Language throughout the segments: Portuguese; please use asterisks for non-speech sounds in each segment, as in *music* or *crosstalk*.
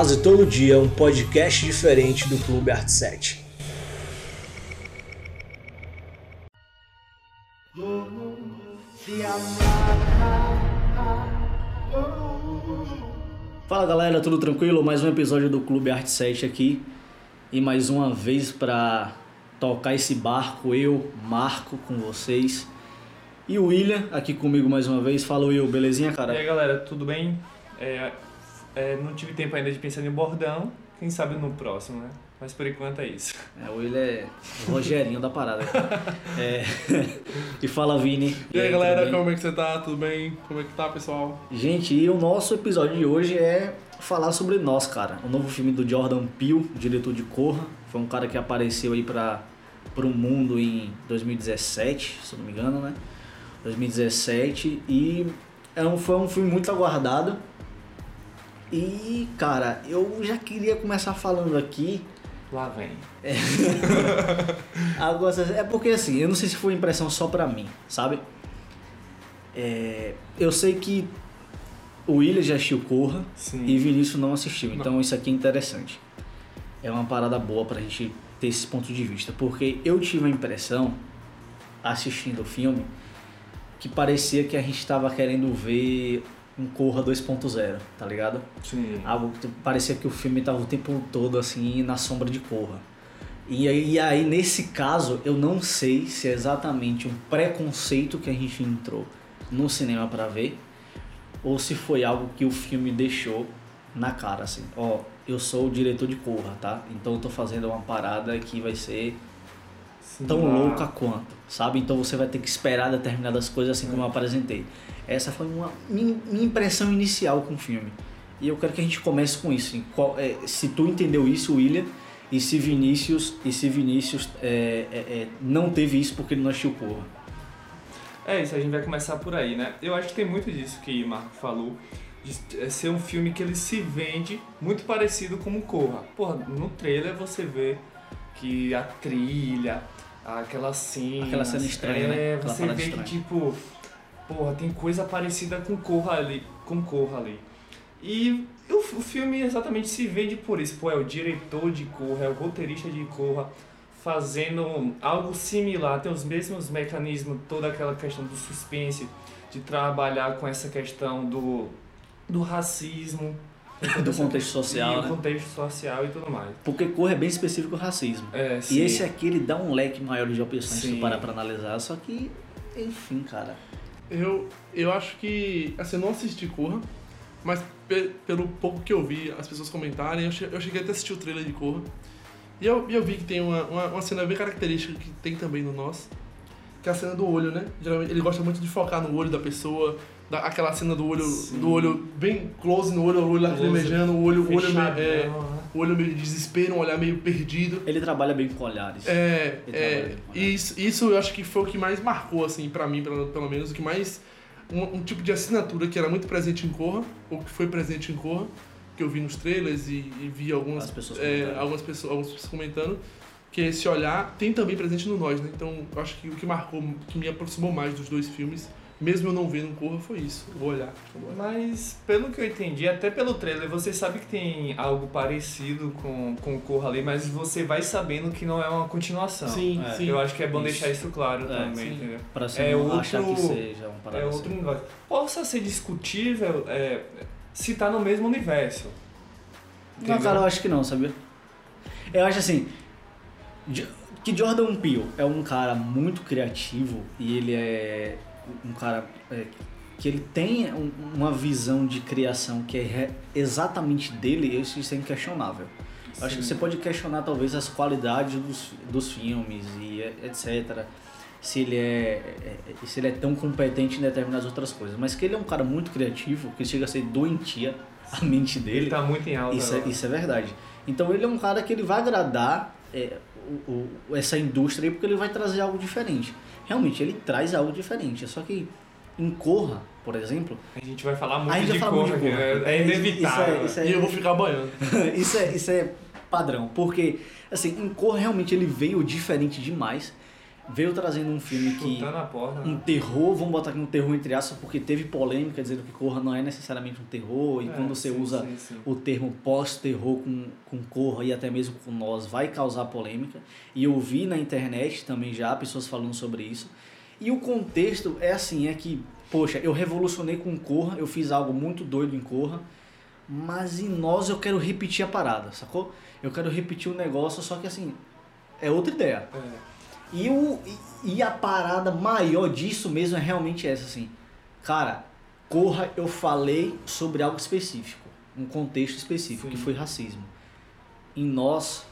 Quase todo dia um podcast diferente do Clube Art 7. Fala galera, tudo tranquilo? Mais um episódio do Clube Art 7 aqui. E mais uma vez para tocar esse barco, eu, Marco, com vocês. E o William aqui comigo mais uma vez. Fala Will, belezinha, cara? E aí galera, tudo bem? É, é, não tive tempo ainda de pensar em bordão, quem sabe no próximo, né? Mas por enquanto é isso. É, o Will é o Rogerinho da parada. É, e fala Vini. E aí, tudo galera, como é que você tá? Tudo bem? Como é que tá, pessoal? Gente, e o nosso episódio de hoje é falar sobre Nós, cara. O novo filme do Jordan Peele, diretor de Corra. Foi um cara que apareceu aí para o mundo em 2017, se eu não me engano, né? 2017. E é um, foi um filme muito aguardado. E, cara, eu já queria começar falando aqui Lá vem. *laughs* Agora, é porque assim, eu não sei se foi impressão só pra mim, sabe? É, eu sei que o William já assistiu Corra Sim. e Vinícius não assistiu, então isso aqui é interessante. É uma parada boa pra gente ter esse ponto de vista, porque eu tive a impressão, assistindo o filme, que parecia que a gente tava querendo ver um Corra 2.0, tá ligado? Sim. Algo que parecia que o filme tava o tempo todo assim na sombra de Corra. E aí, e aí, nesse caso, eu não sei se é exatamente um preconceito que a gente entrou no cinema pra ver ou se foi algo que o filme deixou na cara assim. Ó, eu sou o diretor de Corra, tá? Então eu tô fazendo uma parada que vai ser Sim, tão lá- louca quanto, sabe? Então você vai ter que esperar determinadas coisas assim como eu apresentei. Essa foi uma minha, impressão inicial com o filme. E eu quero que a gente comece com isso. qual- é, se tu entendeu isso, William, e se Vinícius, e se Vinícius é, é, é, não teve isso porque ele não assistiu Corra. É isso, a gente vai começar por aí, né? Eu acho que tem muito disso que o Marco falou, de é ser um filme que ele se vende muito parecido com Corra. Porra, no trailer você vê que a trilha, aquela cena. Aquela cena estranha, né? Aquela Você vê que tipo, porra, tem coisa parecida com Corra ali, com Corra ali. E o, o filme exatamente se vende por isso. Pô, é o diretor de Corra, é o roteirista de Corra fazendo algo similar, tem os mesmos mecanismos, toda aquela questão do suspense, de trabalhar com essa questão do, do racismo, Do contexto social, e né? contexto social e tudo mais. Porque Corra é bem específico o racismo. É, E esse aqui ele dá um leque maior de opções tu parar pra analisar, só que, enfim, cara. Eu, eu acho que, assim, eu não assisti Corra, mas pe- pelo pouco que eu vi as pessoas comentarem, eu, che- eu cheguei até a assistir o trailer de Corra. E eu, eu vi que tem uma, uma, uma cena bem característica que tem também no Nós, que é a cena do olho, né? Geralmente ele gosta muito de focar no olho da pessoa, da, aquela cena do olho, Sim. do olho bem close no olho, o olho lacrimejando, o olho, o olho, é, né? O olho meio de desespero, um olhar meio perdido. Ele trabalha bem com olhares. É, Ele é e isso, isso eu acho que foi o que mais marcou, assim, pra mim, pelo, pelo menos, o que mais. Um, um tipo de assinatura que era muito presente em Corra, ou que foi presente em Corra, que eu vi nos trailers e, e vi algumas, As pessoas é, comentando. algumas, pessoas, algumas pessoas comentando, que esse olhar tem também presente no Nós, né? Então eu acho que o que marcou, que me aproximou mais dos dois filmes, mesmo eu não vendo Corra, foi isso, o olhar. Mas, pelo que eu entendi, até pelo trailer, você sabe que tem algo parecido com, com Corra ali, mas você vai sabendo que não é uma continuação. Sim, É. sim. Eu acho que é bom Isso. deixar isso claro É, também, sim. entendeu? Pra você É não outro- achar que seja uma parada É outro negócio. Possa ser discutível é, se tá no mesmo universo. Não, Entendeu? cara, eu acho que não, sabia? Eu acho assim. Jo- Que Jordan Peele é um cara muito criativo e ele é um cara é, que ele tem um- uma visão de criação que é exatamente dele, isso isso é inquestionável. Eu acho que Sim. você pode questionar talvez as qualidades dos, dos filmes e etc. Se ele é, é- é- se ele é tão competente em determinadas outras coisas. Mas que ele é um cara muito criativo, que chega a ser doentia a mente dele. Ele tá muito em alta. Isso é, isso é verdade. Então ele é um cara que ele vai agradar é, o- o- essa indústria porque ele vai trazer algo diferente. Realmente, ele traz algo diferente. Só que em Corra, por exemplo, A gente vai falar muito de fala muito Corra, de aqui, Corra. é, é inevitável. Isso é, E eu vou ficar banhando. *laughs* isso é, isso é padrão, porque assim, em Corra realmente ele veio diferente demais. Veio trazendo um filme que porta. um né? terror, vamos botar aqui um terror entre aspas, porque teve polêmica dizendo que Corra não é necessariamente um terror, e É, quando você sim, usa sim, sim. o termo pós-terror com, com Corra e até mesmo com nós vai causar polêmica. E eu vi na internet também já pessoas falando sobre isso. E o contexto é assim, é que, poxa, eu revolucionei com Corra, eu fiz algo muito doido em Corra, mas em nós eu quero repetir a parada, sacou? Eu quero repetir o negócio, só que assim, é outra ideia. É. E, o, e, a parada maior disso mesmo é realmente essa, assim. Cara, Corra, eu falei sobre algo específico, um contexto específico, Sim. que foi racismo. Em nós,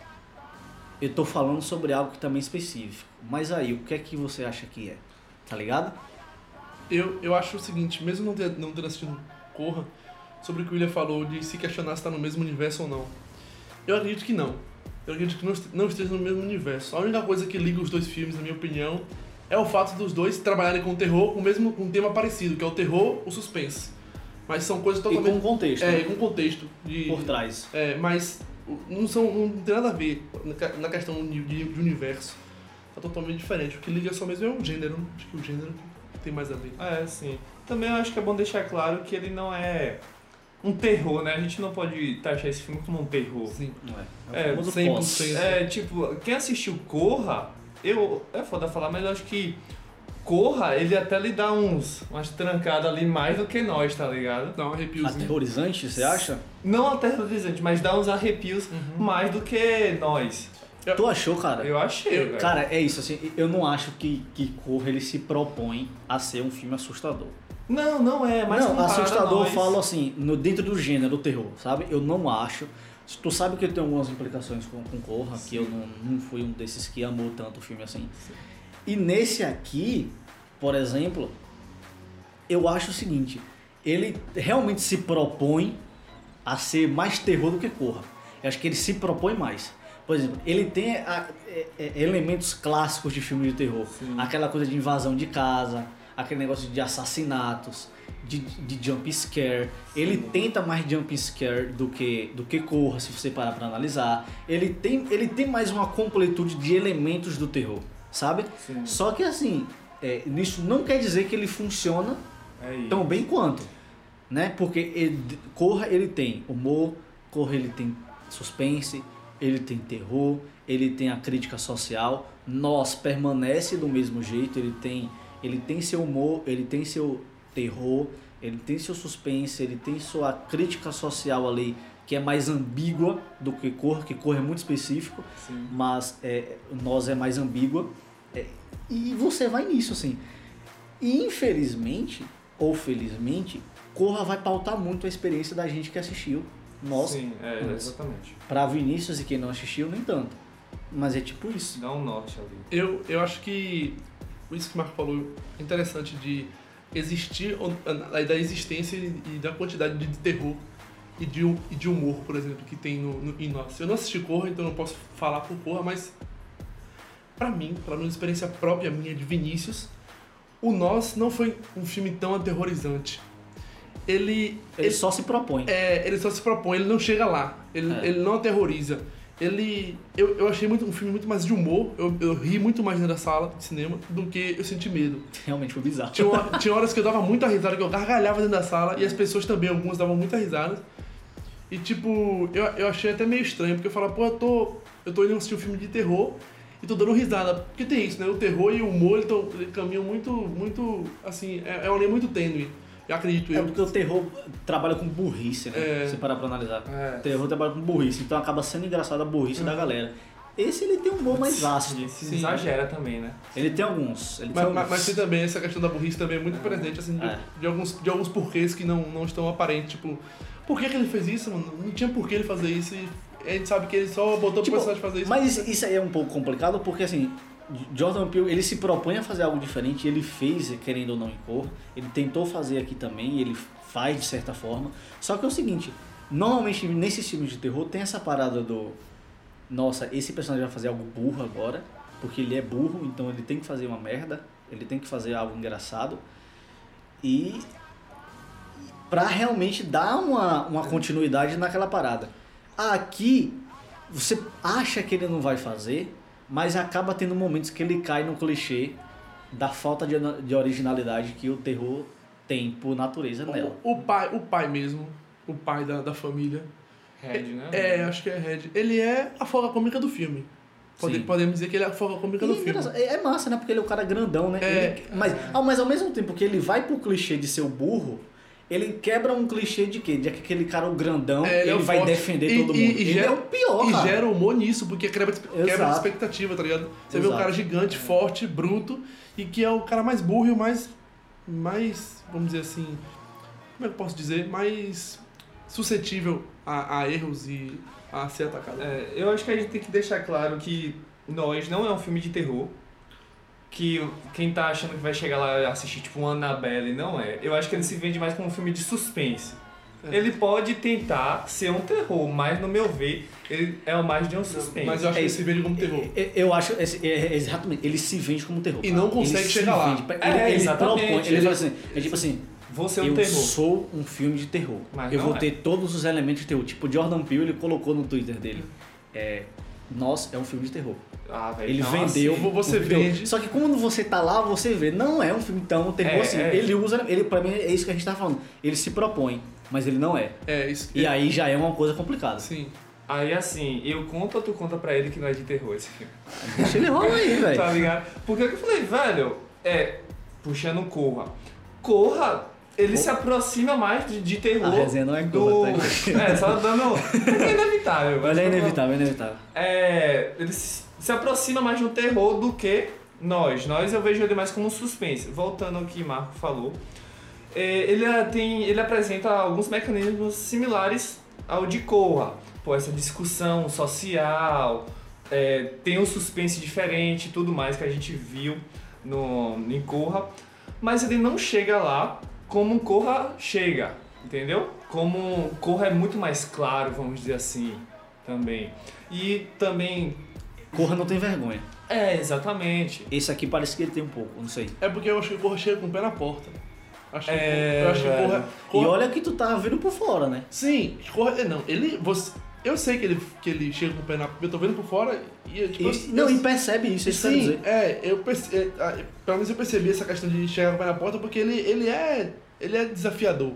eu tô falando sobre algo que também é específico. Mas aí, o que é que você acha que é? Tá ligado? Eu, eu acho o seguinte, mesmo não ter, não ter assistido Corra, sobre o que o William falou de se questionar se está no mesmo universo ou não. Eu acredito que não. Eu acredito que não, est- não esteja no mesmo universo. A única coisa que liga os dois filmes, na minha opinião, é o fato dos dois trabalharem com terror com o mesmo com um tema parecido, que é o terror, o suspense. Mas são coisas E com totalmente um contexto, é, né? com contexto de por trás. é, mas não, são, não tem nada a ver na que- na questão de, de universo. Tá totalmente diferente. O que liga só mesmo é o gênero. Acho que o gênero tem mais a ver. É, sim. Também eu acho que é bom deixar claro que ele não é um terror, né? A gente não pode taxar esse filme como um terror. Sim. É, É, 100%. pós. É, tipo, quem assistiu Corra, eu. É foda falar, mas eu acho que Corra, ele até lhe dá uns, umas trancadas ali mais do que nós, tá ligado? Dá um arrepiozinho. Aterrorizante, você acha? Não aterrorizante, mas dá uns arrepios Uhum. mais do que nós. Tu achou, cara? Eu achei, velho. Cara, é isso, assim, eu não acho que, que Corra ele se propõe a ser um filme assustador. Não, não é, mas não, a assustador eu nós- falo assim, no, dentro do gênero do terror, sabe? Eu não acho. Tu sabe que tem algumas implicações com, com Corra, que eu não, não fui um desses que amou tanto o filme assim. E nesse aqui, por exemplo, eu acho o seguinte, ele realmente se propõe a ser mais terror do que Corra. Eu acho que ele se propõe mais. Por exemplo, ele tem a- é- é- elementos clássicos de filme de terror. Sim. Aquela coisa de invasão de casa, aquele negócio de assassinatos, de, de jump scare. Ele tenta mais jump scare do que, do que Corra, se você parar pra analisar. Ele tem, ele tem mais uma completude de elementos do terror, sabe? Sim. Só que assim, é, isso não quer dizer que ele funciona É tão bem quanto, né? Porque ele- Corra ele tem humor, Corra ele tem suspense, ele tem terror, ele tem a crítica social. Nós permanece do mesmo jeito, ele tem ele tem seu humor, ele tem seu terror, ele tem seu suspense, ele tem sua crítica social ali que é mais ambígua do que Corra, que Corra é muito específico Sim. mas é, nós é mais ambígua. É, e você vai nisso, assim. E infelizmente, ou felizmente, Corra vai pautar muito a experiência da gente que assistiu. Nós, Sim, é, Mas- exatamente. pra Vinícius e quem não assistiu, nem tanto. Mas é tipo isso. Dá um norte ali. Eu, eu acho que isso que o Marco falou interessante de existir, ou- a- da existência e da quantidade de terror e de, e de humor, por exemplo, que tem no, no, em nós. Eu não assisti Corra, então não posso falar por Corra, mas pra mim, pela minha experiência própria minha de Vinícius, o Nós não foi um filme tão aterrorizante. Ele, Ele só se propõe. é, ele só se propõe, ele não chega lá. Ele, É. ele não aterroriza. Ele. Eu, eu achei muito, um filme muito mais de humor. Eu, eu ri muito mais dentro da sala de cinema do que eu senti medo. Realmente foi bizarro. Tinha, hora- *laughs* tinha horas que eu dava muita risada, que eu gargalhava dentro da sala, e as pessoas também, algumas davam muita risada. E tipo, eu, eu achei até meio estranho, porque eu falava, pô, eu tô. Eu tô indo assistir um filme de terror e tô dando risada. Porque tem isso, né? O terror e o humor, eles, tão, eles caminham muito, muito. Assim, é, é uma linha muito tênue. Eu acredito É eu. porque o terror trabalha com burrice, né? É. Se parar pra analisar. É. O terror trabalha com burrice, então acaba sendo engraçado a burrice da galera. Esse ele tem um humor mais ácido. E esse Sim. exagera também, né? Ele tem alguns. Ele tem Mas, alguns. mas, mas tem também essa questão da burrice também é muito presente, assim, de, É. de alguns, de alguns porquês que não, não estão aparentes. Tipo, por que, que ele fez isso, mano? Não tinha por que ele fazer isso e a gente sabe que ele só botou Tipo, pro personagem fazer isso. Mas isso aí é um pouco complicado porque assim, Jordan Peele ele se propõe a fazer algo diferente, ele fez, querendo ou não, em cor, ele tentou fazer aqui também, ele faz de certa forma. Só que é o seguinte, normalmente nesses filmes de terror tem essa parada do nossa, esse personagem vai fazer algo burro agora, porque ele é burro, então ele tem que fazer uma merda, ele tem que fazer algo engraçado. E pra realmente dar uma, uma continuidade naquela parada. Aqui, você acha que ele não vai fazer, mas acaba tendo momentos que ele cai no clichê da falta de, de originalidade que o terror tem por natureza nela. O, o pai, o pai mesmo, o pai da, da família. Red, né? É, acho que é Red. Ele é a folga cômica do filme. Pode, podemos dizer que ele é a folga cômica E do filme. engraçado, é é massa, né? Porque ele é o cara grandão, né? É. Ele- mas, ah, mas ao mesmo tempo que ele vai pro clichê de ser o burro, ele quebra um clichê de quê? De que aquele cara o grandão, É, ele, é o vai forte. defender E- todo e- mundo. e ele gera- é o pior, E cara. gera humor nisso, porque quebra, quebra a Exato. expectativa, tá ligado? Você vê um Exato. cara gigante, forte, bruto, e que é o cara mais burro e o mais. mais. vamos dizer assim. Como é que eu posso dizer? Mais suscetível a, a erros e a ser atacado. É, eu acho que a gente tem que deixar claro que Nós não é um filme de terror. Que quem tá achando que vai chegar lá e assistir tipo um Annabelle, não é. Eu acho que ele se vende mais como um filme de suspense. É. Ele pode tentar ser um terror, mas no meu ver, ele é mais de um suspense. Mas eu acho É que ele se vende como terror. Eu- Eu acho, é- é exatamente, ele se vende como terror. E cara. não consegue Ele se chegar lá. vende pra- É, Ele, ele exatamente. propõe, ele Ele- fala assim, é tipo assim, Vou ser um eu terror. sou um filme de terror. Mas eu vou é. ter todos os elementos de terror. Tipo, Jordan Peele, ele colocou no Twitter dele, é, nós é um filme de terror. Ah, velho, Ele não, vendeu, você vende. Só que quando você tá lá, você vê, não é um filme tão terror É, assim. é. Ele usa, ele pra mim é isso que a gente tá falando. Ele se propõe, mas ele não é. É, isso. E aí já é uma coisa complicada. Sim. Aí assim, eu conto ou tu conta pra ele que não é de terror esse filme? Deixa ele rolar aí, *laughs* velho. Tá ligado? Porque eu falei, velho, é. Puxando Corra. Corra, ele se aproxima mais de, de terror. A resenha não é do... Tá? *laughs* É, só dando. É inevitável. Mas é inevitável, é inevitável. É. Ele se aproxima mais de um terror do que nós. Nós eu vejo ele mais como um suspense. Voltando ao que Marco falou. é, ele, tem, ele apresenta alguns mecanismos similares ao de Corra. Pô, essa discussão social, é, tem um suspense diferente tudo mais que a gente viu no, em Corra. Mas ele não chega lá como um Corra chega, entendeu? Como Corra é muito mais claro, vamos dizer assim, também. E também... Corra não tem vergonha. É, exatamente. Esse aqui parece que ele tem um pouco, não sei. É porque eu acho que o Corra chega com o pé na porta. Acho que, É, eu acho que o velho. Corra, E Corra- olha que tu tá vendo por fora, né? Sim, Corra. Não, ele. Você, eu sei que ele, que ele chega com o pé na Eu tô vendo por fora e. Tipo, E, eu- não, eu- e percebe isso, isso Sim, dizer. é, eu perce- é, pelo menos eu percebi essa questão de chegar com o pé na porta porque ele, ele é. Ele é desafiador.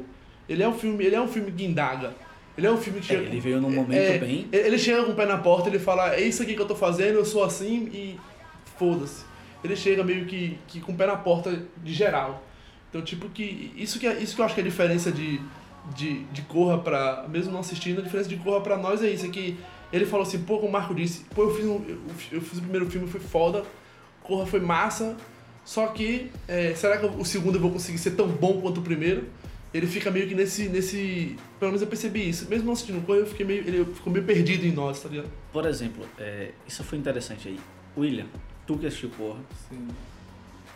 Ele é um filme, ele é um filme que indaga. Ele é um filme que É, chega. ele veio num momento é, bem. Ele ele chega com o pé na porta, ele fala, é isso aqui que eu tô fazendo, eu sou assim e foda-se. Ele chega meio que, que com o pé na porta de geral. Então, tipo, que. Isso que, é, isso que eu acho que é a diferença de, de, de Corra pra. Mesmo não assistindo, a diferença de Corra pra nós é isso, é que ele falou assim, pô, como o Marco disse, pô, eu fiz, um, eu, eu fiz o primeiro filme, foi foda, Corra foi massa, só que é, será que o segundo eu vou conseguir ser tão bom quanto o primeiro? Ele fica meio que nesse. nesse pelo menos eu percebi isso. Mesmo não assistindo Corra, eu fiquei meio, ele ficou meio perdido em nós, tá ligado? Por exemplo, é, isso foi interessante aí. William, tu que assistiu Corra, Sim.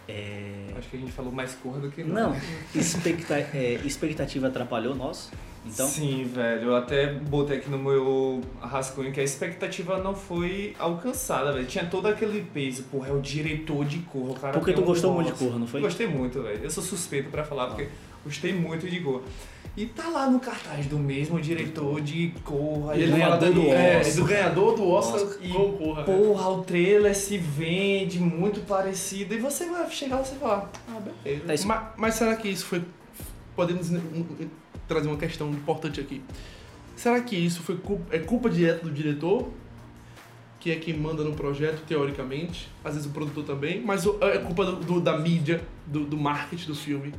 É, Acho que a gente falou mais Corra do que não, expecta- é, expectativa atrapalhou nós? Então, Sim, velho. Eu até botei aqui no meu rascunho que a expectativa não foi alcançada, velho. Tinha todo aquele peso. Porra, é o diretor de Corra. O cara porque tu um gostou muito de. Corra, não foi? Gostei muito, velho. Eu sou suspeito pra falar, porque gostei muito de Corra. E tá lá no cartaz do mesmo diretor de Corra. E ele fala do, dele, é, é, do ganhador do Oscar com o Corra. Porra, o trailer se vende muito parecido. E você vai chegar lá e você falar, ah, beleza. Tá, isso- Mas, mas será que isso foi. Podemos trazer uma questão importante aqui. Será que isso foi culpa, é culpa direta do diretor? Que é quem manda no projeto, teoricamente. Às vezes o produtor também. Mas é culpa do, do- da mídia, do, do marketing do filme.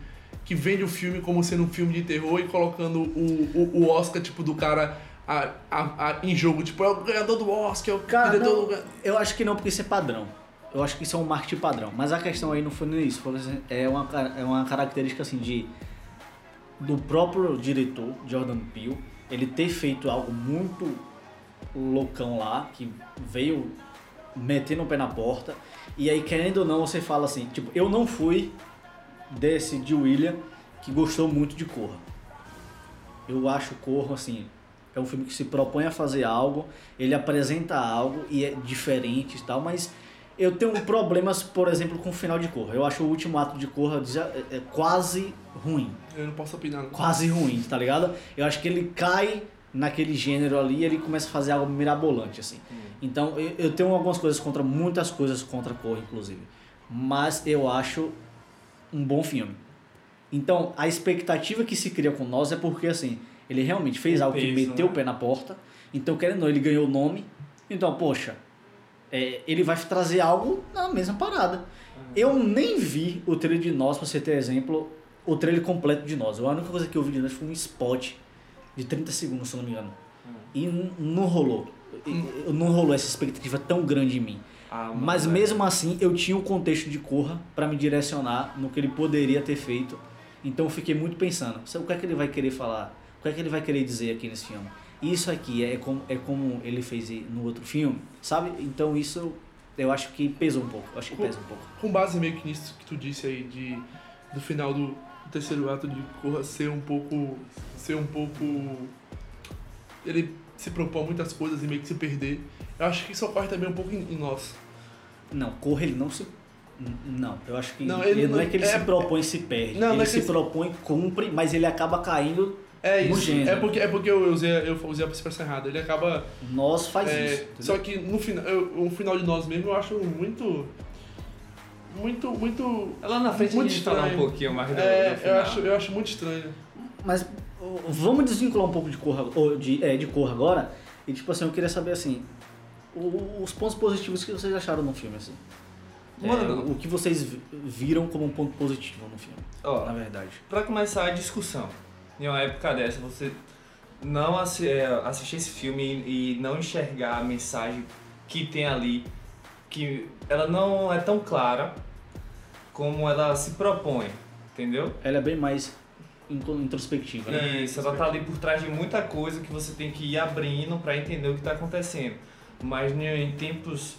Que vende o filme como sendo um filme de terror e colocando o, o, o Oscar, tipo, do cara a, a, a- em jogo. Tipo, é o ganhador do Oscar, é o Cara, não, do eu acho que não, porque isso é padrão. Eu acho que isso é um marketing padrão. Mas a questão aí não foi nem isso. Foi é, uma, é uma característica assim de. Do próprio diretor, Jordan Peele, ele ter feito algo muito loucão lá, que veio metendo o pé na porta. E aí, querendo ou não, você fala assim: tipo, eu não fui desse de William que gostou muito de Corra. Eu acho Corra assim. É um filme que se propõe a fazer algo, ele apresenta algo e é diferente e tal, mas eu tenho problemas, por exemplo, com o final de Corra. Eu acho o último ato de Corra é- é quase ruim. Eu não posso opinar. não. Quase ruim, tá ligado? Eu acho que ele cai naquele gênero ali e ele começa a fazer algo mirabolante, assim. Então eu, eu tenho algumas coisas contra, muitas coisas contra Corra, inclusive. Mas eu acho um bom filme. Então a expectativa que se cria com nós é porque assim, ele realmente fez O algo que peso, meteu né? o pé na porta. Então, querendo ou não, ele ganhou o nome. Então, poxa, é, ele vai trazer algo na mesma parada. Eu nem vi o trailer de Nós, pra você ter exemplo, o trailer completo de Nós. A única coisa que eu vi de Nós foi um spot de 30 segundos, se não me engano. E n- não rolou. E- Não rolou essa expectativa tão grande em mim. Ah, Mas velho. mesmo assim, eu tinha o contexto de Corra pra me direcionar no que ele poderia ter feito. Então eu fiquei muito pensando, "Sabe o que é que ele vai querer falar? O que é que ele vai querer dizer aqui nesse filme? Isso aqui é como, é como ele fez no outro filme, sabe? Então isso eu acho que pesou um pouco. Acho que pesa um pouco. Com base meio que nisso que tu disse aí, de, do final do terceiro ato de Corra ser um pouco. ser um pouco. Ele se propõe muitas coisas e meio que se perder. Eu acho que isso ocorre também um pouco em, em nós. Não, Corra ele não se. Não, eu acho que. Não, ele, ele não é não- que ele é- se propõe e se perde. Não, não ele é que se ele se- propõe, cumpre, mas ele acaba caindo. É No isso. gênero. É porque, é porque eu usei, eu usei a expressão errada. Ele acaba. Nós faz é, isso. entendeu? só que no final, eu, o final de nós mesmo eu acho muito. Muito, muito. Lá na frente Muito a gente fala um estranho. pouquinho mais do, É, do eu final. acho, eu acho muito estranho. Mas vamos desvincular um pouco de ou de, é, de Corra agora. E tipo assim, eu queria saber assim. Os pontos positivos que vocês acharam no filme, assim. É, Mano. o que vocês vi- viram como um ponto positivo no filme, Ó, na verdade. Pra começar a discussão, em uma época dessa, você não assi é, assistir esse filme e, não enxergar a mensagem que tem ali, que ela não é tão clara como ela se propõe, entendeu? Ela é bem mais introspectiva, né? Isso, ela tá ali por trás de muita coisa que você tem que ir abrindo pra entender o que tá acontecendo. Mas né, em tempos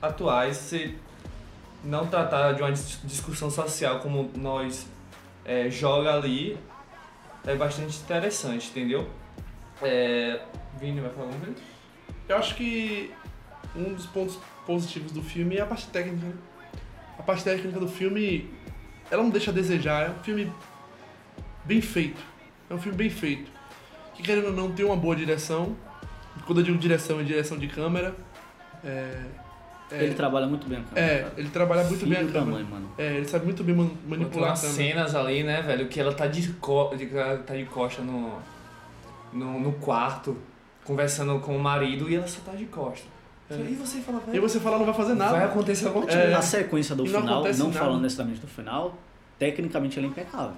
atuais, você não tratar de uma dis- discussão social como nós é, joga ali é bastante interessante, entendeu? É... Vini vai falar alguma coisa? Eu acho que um dos pontos positivos do filme é a parte técnica. né? A parte técnica do filme, ela não deixa a desejar. É um filme bem feito. É um filme bem feito. Que querendo ou não tem uma boa direção. Quando eu digo direção, é direção de câmera. É, é, Ele trabalha muito bem a câmera. é, cara. ele trabalha muito bem a Filho câmera. mãe, mano. É, ele sabe muito bem man- Tem manipular a câmera. cenas ali, né, velho, que ela tá de, co de, tá de costa no, no, no quarto, conversando com o marido e ela só tá de costa. É. E você fala, E velho, você fala, não vai fazer vai nada. acontecer alguma É. coisa. A sequência do E não final, não nada. falando necessariamente do final, tecnicamente ela é impecável.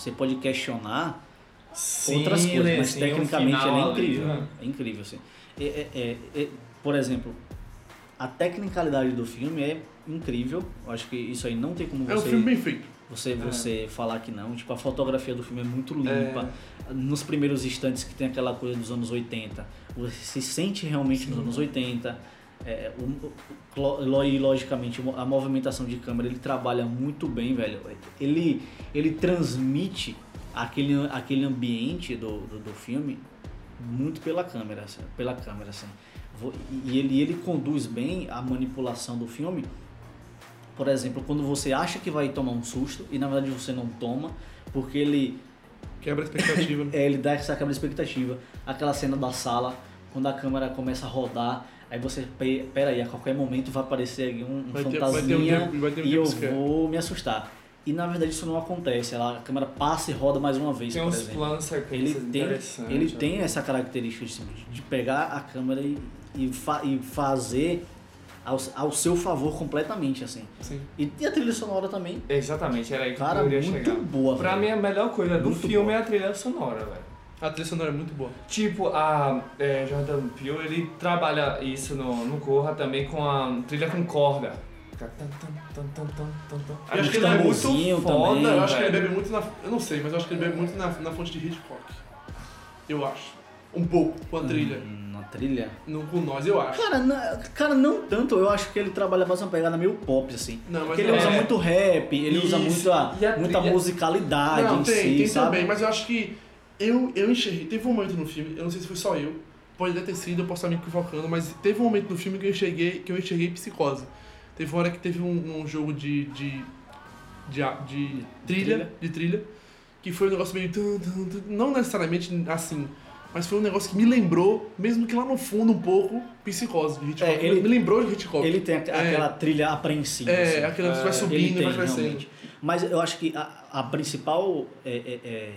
Você pode questionar Sim, outras coisas, né, mas sim, tecnicamente ela é ali, incrível. né? É incrível, assim. É- é- é- é- por exemplo, a tecnicalidade do filme é incrível. Eu acho que isso aí não tem como É um você, filme bem feito. você, você falar que não. Tipo, a fotografia do filme é muito limpa. É. Nos primeiros instantes que tem aquela coisa dos anos 80, você se sente realmente nos anos 80. É, o, e logicamente a movimentação de câmera ele trabalha muito bem, velho. Ele, ele transmite aquele, aquele ambiente do, do, do filme muito pela câmera, assim, pela câmera assim. E ele, ele conduz bem a manipulação do filme. Por exemplo, quando você acha que vai tomar um susto e na verdade você não toma, porque ele Quebra a expectativa. *laughs* é, ele dá essa câmera expectativa. Aquela cena da sala, quando a câmera começa a rodar, aí você, pe- pera aí, a qualquer momento vai aparecer um, um Vai ter, vai ter um vai ter um e eu vou me assustar. E na verdade isso não acontece, ela, a câmera passa e roda mais uma vez, Tem por uns exemplo. planos Ele tem, interessantes. ele ó. tem essa característica de, de pegar a câmera e, e, fa- e fazer ao, ao seu favor completamente, assim. Sim. E, e a trilha sonora também, Exatamente, era aí que cara, eu iria muito chegar. boa. Pra velho. mim, a melhor coisa do Muito filme boa. é a trilha sonora, velho. A trilha sonora é muito boa. Tipo, a é, Jordan Peele, ele trabalha isso no, no Corra também com a trilha com corda. Eu acho que ele é muito foda, também. Eu acho que ele bebe muito na. Eu não sei, mas eu acho que ele bebe muito na, na fonte de Hitchcock. Eu acho. Um pouco com a trilha. Hum, Na trilha. Não com nós, eu acho. Cara, na- cara, não tanto. Eu acho que ele trabalha mais uma pegada meio pop, assim. Não, mas Porque ele não- usa é. muito rap, ele usa Isso. muita, E a muita musicalidade Não, em tem, si, tem sabe? também, mas eu acho que eu, eu enxerguei. Teve um momento no filme, eu não sei se foi só eu, pode até ter sido, eu posso estar me equivocando, mas teve um momento no filme que eu enxerguei, que eu enxerguei psicose. Teve uma hora que teve um, um jogo de. de. de, a- de trilha, de trilha, que foi um negócio meio. Não necessariamente assim, mas foi um negócio que me lembrou, mesmo que lá no fundo um pouco, Psicose de Hitchcock. É, ele- me lembrou de Hitchcock. Ele tem É. aquela trilha apreensiva. É, assim. aquela que vai É, subindo Ele e tem, vai crescendo. realmente. Mas eu acho que a, a principal é, é- é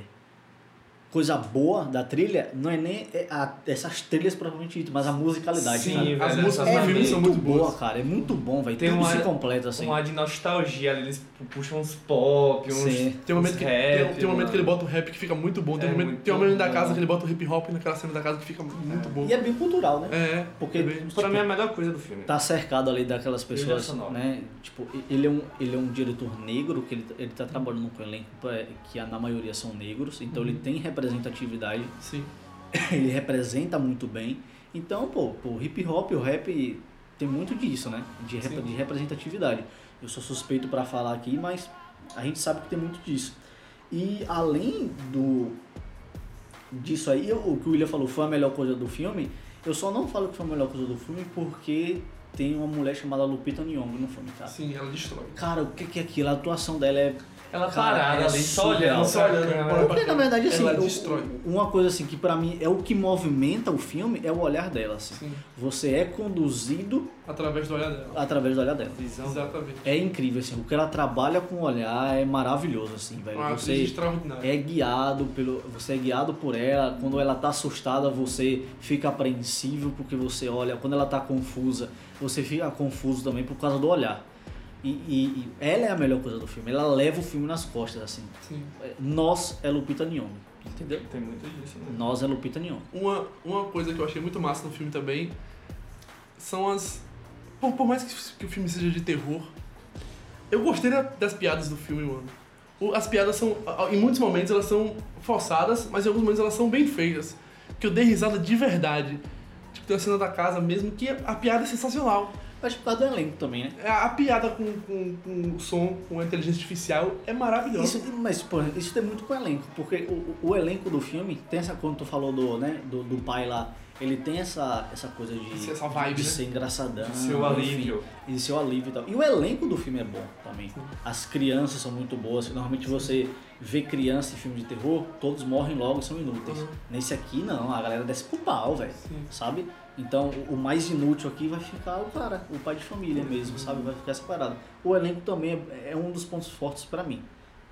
coisa boa da trilha não é nem é a- essas trilhas propriamente ditas, mas a musicalidade. Sim, cara. velho, As músicas É do filme muito, são muito boa, boas. cara. É muito bom, velho. Tem Tudo uma- se completa assim. Um ar de nostalgia ali, eles pu- puxam uns pop, uns. Sim. Tem um momento, que, rap, tem, tem um momento que ele bota o rap que fica muito bom. Tem, É um momento, muito tem um momento da casa que ele bota o hip hop naquela cena da casa que fica muito bom. E é bem cultural, né? É, Porque é bem- Pra tipo, mim é a melhor coisa do filme. tá cercado ali daquelas pessoas, né? Tipo, ele é um, ele é um diretor negro, que ele, ele tá trabalhando com um elenco é, que na maioria são negros, então Uhum. ele tem representatividade, Sim. *laughs* ele representa muito bem. Então, pô, o hip hop, o rap tem muito disso, né? De, rep- de representatividade. Eu sou suspeito pra falar aqui, mas a gente sabe que tem muito disso. E além do disso aí, o que o William falou foi a melhor coisa do filme, eu só não falo que foi a melhor coisa do filme porque tem uma mulher chamada Lupita Nyong'o no filme, cara. Sim, ela destrói. Cara, o que é aquilo? A atuação dela é Ela Cara, parada é ali, só olhando, Só olhando, Porque na verdade, assim, Ela o- destrói. uma coisa assim que pra mim é o que movimenta o filme é o olhar dela, assim. Sim. Você é conduzido Através do olhar dela. através do olhar dela. Visão. Exatamente. É incrível, assim, o que ela trabalha com o olhar é maravilhoso, assim, velho. Uma Você extraordinária. é guiado pelo, você é guiado por ela. Quando ela tá assustada, você fica apreensivo porque você olha. Quando ela tá confusa, você fica confuso também por causa do olhar. E, e- e ela é a melhor coisa do filme. Ela leva o filme nas costas, assim. Sim. Nós é Lupita Nyong'o, entendeu? Tem muito disso, né? Nós é Lupita Nyong'o. Uma, uma coisa que eu achei muito massa no filme também são as. Por, por mais que, que o filme seja de terror, eu gostei da- das piadas do filme, mano. O- As piadas são. Em muitos momentos elas são forçadas, mas em alguns momentos elas são bem feitas. Que eu dei risada de verdade. Tipo, tem a cena da casa mesmo, que a, a piada é sensacional. Acho que por causa do elenco também, né? A, a piada com, com, com o som, com a inteligência artificial é maravilhosa. Isso, mas, pô, isso tem muito com o elenco, porque o, o- elenco do filme tem essa quando tu falou do, né, do, do pai lá, ele tem essa, essa coisa de, Essa vibe, de né? ser engraçadão, Seu enfim, alívio. e seu alívio e tal. E o elenco do filme é bom também. As crianças são muito boas. Normalmente você vê criança em filme de terror, todos morrem logo e são inúteis. Uhum. Nesse aqui não, a galera desce pro pau, velho. Sabe? Então o- o mais inútil aqui vai ficar o cara, o pai de família mesmo, sabe? Vai ficar separado. O elenco também é, é um dos pontos fortes pra mim.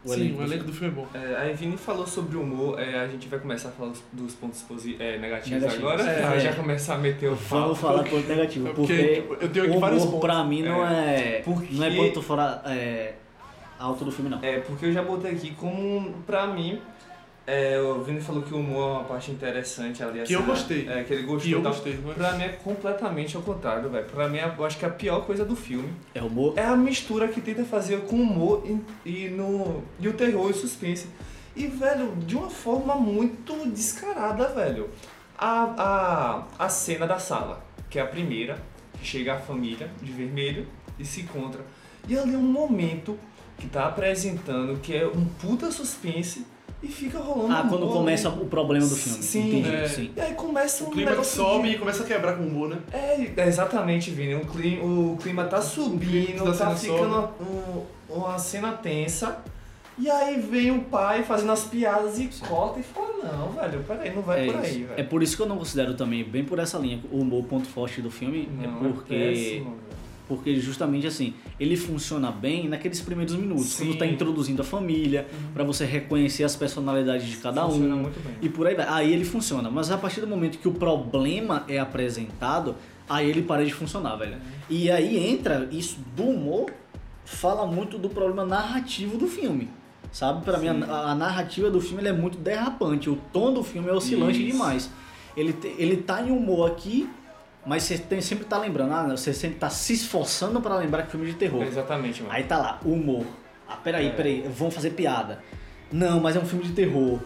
Sim, o do elenco do filme é bom. É, a Evine falou sobre o humor, é, a gente vai começar a falar dos pontos é, negativos, Negativos. agora, É. vai já começar a meter o Vamos papo. falar ponto negativo, É porque, porque eu tenho aqui o vários humor pontos. pra mim não é, Porque- não é ponto fora é, alto do filme não. É, porque eu já botei aqui como, pra mim, é, o Vini falou que o humor é uma parte interessante ali. Que eu gostei. É, que ele gostou. Que eu tal. gostei. Mas... Pra mim é completamente ao contrário, velho. Pra mim, eu acho que a pior coisa do filme É humor. é a mistura que tenta fazer com o humor e, e no, e o terror e o suspense. E, velho, de uma forma muito descarada, velho. A, a, a cena da sala, que é a primeira, que chega a família de vermelho e se encontra. E ali é um momento que tá apresentando que é um puta suspense e fica rolando Ah, um quando começa o problema do filme. Sim, Entendi, é. sim. E aí começa um O clima que negócio sobe de- e começa a quebrar com o humor, né? é, é exatamente, Vini. O clima, o clima tá subindo, da tá cena ficando uma, um- uma cena tensa. E aí vem o pai fazendo as piadas e corta e fala, não, velho, peraí, não vai É, por aí, isso. velho. é por isso que eu não considero também, bem por essa linha, o humor ponto forte do filme, Não, é porque péssimo, velho. Porque justamente assim, ele funciona bem naqueles primeiros minutos, Sim. quando tá introduzindo a família, pra você reconhecer as personalidades de cada Funciona um. muito bem. E por aí vai. Aí ele funciona. Mas a partir do momento que o problema é apresentado, aí ele para de funcionar, velho. E aí entra isso do humor, fala muito do problema narrativo do filme. Sabe? Pra mim, a, a narrativa do filme é muito derrapante. O tom do filme é oscilante Isso. demais. Ele, ele tá em humor aqui, mas você tem, sempre tá lembrando. Ah, você sempre tá se esforçando pra lembrar que é filme de terror. Exatamente, mano. Aí tá lá, humor. Ah, peraí, É. peraí, vamos fazer piada. Não, mas é um filme de terror.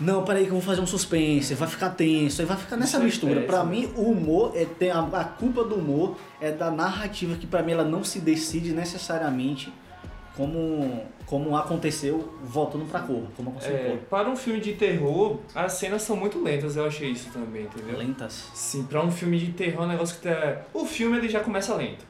Não, peraí que eu vou fazer um suspense, vai ficar tenso, aí vai ficar nessa Isso é mistura. péssimo. Pra mim, o humor, é, tem a, a culpa do humor é da narrativa, que pra mim ela não se decide necessariamente como, como aconteceu voltando pra cor, como aconteceu É, em para um filme de terror, as cenas são muito lentas, eu achei isso também, entendeu? Lentas. Sim, pra um filme de terror é um negócio que tá... O filme ele já começa lento.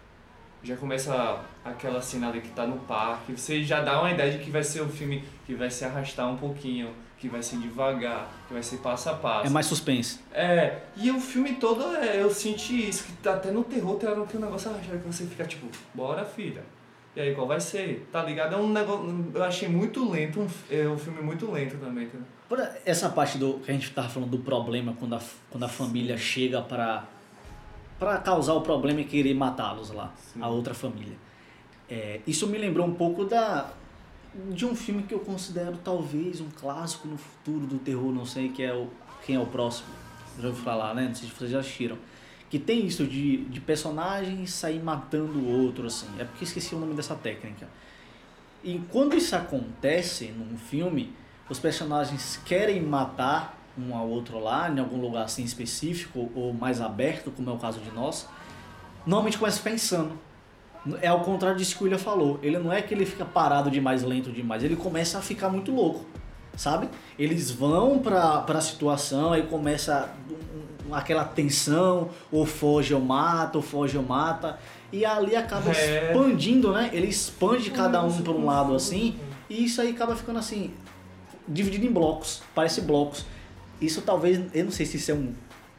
Já começa aquela cena ali que tá no parque. Você já dá uma ideia de que vai ser um filme que vai se arrastar um pouquinho. Que vai ser devagar, que vai ser passo a passo. É mais suspense. É, e o filme todo é, eu senti isso, que tá até no terror tem o negócio arrastado que você fica tipo, bora filha. E aí qual vai ser? Tá ligado? É um negócio. Eu achei muito lento, um, é um filme muito lento também, entendeu? Essa parte do que a gente tava falando do problema quando a, quando a família chega para para causar o problema e querer matá-los lá, Sim. a outra família. É, isso me lembrou um pouco da de um filme que eu considero talvez um clássico no futuro do terror, não sei, que é o Quem é o Próximo. Já ouviu falar, né? Não sei se vocês já assistiram. Que tem isso de, de personagens sair matando o outro, assim. É porque esqueci o nome dessa técnica. E quando isso acontece num filme, os personagens querem matar um ao outro lá, em algum lugar assim específico ou mais aberto, como é o caso de nós, normalmente começa insano. É ao contrário disso que o William falou. Ele não é que ele fica parado demais, lento demais, ele começa a ficar muito louco, sabe? Eles vão pra, pra situação, aí começa aquela tensão, ou foge ou mata, ou foge ou mata, e ali acaba É. expandindo, né? Ele expande cada um para um lado assim, e isso aí acaba ficando assim, dividido em blocos, parece blocos. Isso talvez, eu não sei se isso é um,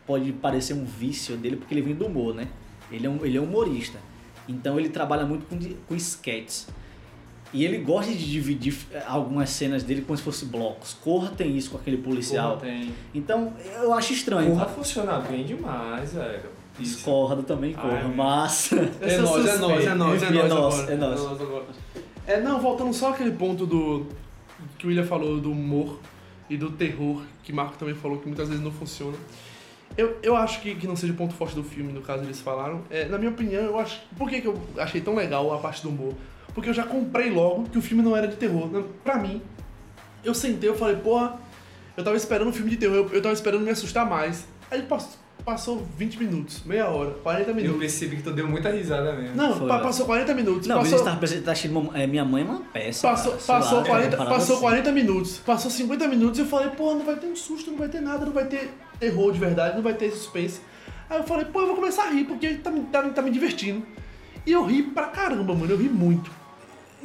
pode parecer um vício dele, porque ele vem do humor, né? Ele é, um, ele é humorista. Então ele trabalha muito com, com sketches. E ele gosta de dividir eh, algumas cenas dele como se fossem blocos. Corra tem isso com aquele policial. Porra, tem. Então eu acho estranho. Porra funciona bem demais, velho. Discordo também, corra. Ai, Mas. *laughs* É nós, é nós, é nós, é Enfim, é nós é nós. É, não, voltando só aquele ponto do que o William falou do humor e do terror, que Marco também falou que muitas vezes não funciona. Eu, eu acho que, que não seja o ponto forte do filme, no caso eles falaram. É, na minha opinião, eu acho. Por que, que eu achei tão legal a parte do humor? Porque eu já comprei logo que o filme não era de terror. Pra mim, eu sentei, eu falei, porra, eu tava esperando um filme de terror, eu, eu tava esperando me assustar mais. Aí passou, passou 20 minutos, meia hora, 40 Eu minutos. percebi que tu deu muita risada mesmo. Não, Foi, pa- passou 40 minutos. Não, mas passou, tava pensando, tá achando é, minha mãe é uma peça. passou, cara, passou, lá, 40, uma parada passou assim. 40 minutos. Passou 50 minutos e eu falei, pô, não vai ter um susto, não vai ter nada, não vai ter terror de verdade, não vai ter suspense. Aí eu falei, pô, eu vou começar a rir, porque tá, tá, me- tá me divertindo. E eu ri pra caramba, mano, eu ri muito.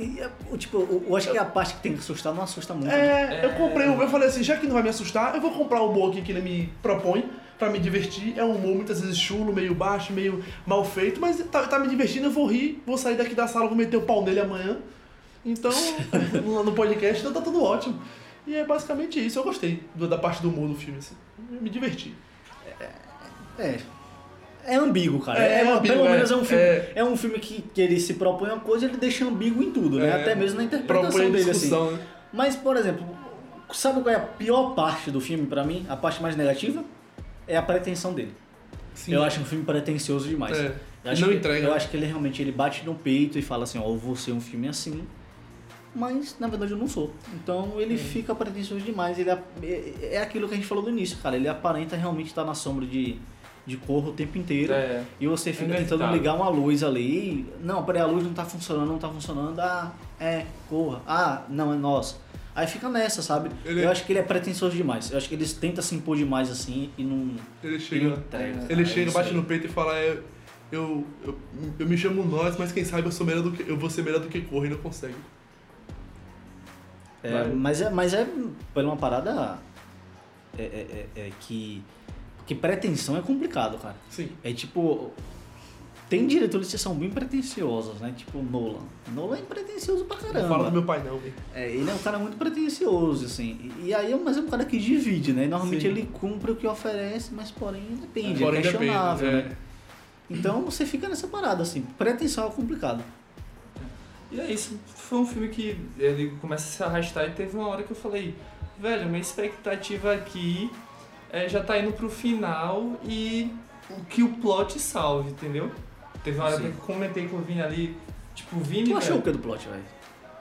E, é, o- tipo, eu, eu acho que a parte que tem que assustar não assusta muito. né? É, eu comprei, um- eu falei assim, já que não vai me assustar, eu vou comprar o humor aqui que ele me propõe pra me divertir. É um humor muitas vezes chulo, meio baixo, meio mal feito, mas tá, tá me divertindo, eu vou rir, vou sair daqui da sala, vou meter o pau nele amanhã. Então, *laughs* no, no podcast, então tá tudo ótimo. E é basicamente isso, eu gostei da parte do humor do filme, assim. Me diverti. É. É ambíguo, cara. É, É, é ambíguo, pelo é. menos é um filme, É. é. um filme que, que ele se propõe uma coisa e ele deixa ambíguo em tudo, né? É. Até mesmo na interpretação dele, assim. né? Mas, por exemplo, sabe qual é a pior parte do filme pra mim? A parte mais negativa? É a pretensão dele. Sim. Eu acho um filme pretencioso demais. É. Eu acho Não que- entrega. Eu acho que ele realmente ele bate no peito e fala assim, ó, eu vou ser um filme assim, mas na verdade eu não sou. Então ele fica pretencioso demais. Ele é, é- é aquilo que a gente falou no início, cara. Ele aparenta realmente estar na sombra de, de corro o tempo inteiro. É. E você fica É tentando ligar uma luz ali. Não, peraí, a luz não tá funcionando, não tá funcionando. Ah, é, corra. Ah, não, é nosso. Aí fica nessa, sabe? Ele- Eu acho que ele é pretencioso demais. Eu acho que eles tentam se impor demais assim e não. Ele Ele chega, entrega. ele cara, é chega isso bate aí. no peito e fala, é, eu, eu, eu me chamo nós, mas quem sabe eu sou melhor do que eu vou ser melhor do que corre e não consegue. É, Vai. mas, é, mas é por uma parada é, é, é, é que, que pretensão é complicado, cara. Sim. É tipo. Tem diretores que são bem pretensiosos, né? Tipo Nolan. Nolan é pretencioso pra Não caramba. fala do meu pai não, velho. É, ele é um cara muito pretencioso, assim. E, e aí, mas é um cara que divide, né? Normalmente Sim. ele cumpre o que oferece, mas porém depende, Porém é depende, questionável, é. né? Então você fica nessa parada, assim. Pretensão é complicado. E é isso. Foi um filme que ele começa a se arrastar e teve uma hora que eu falei, velho, minha expectativa aqui é, já tá indo pro final e o que o plot salve, entendeu? Teve uma hora Sim. que eu comentei com o Vini ali, tipo, o Vini, Tu achou o que do plot, velho?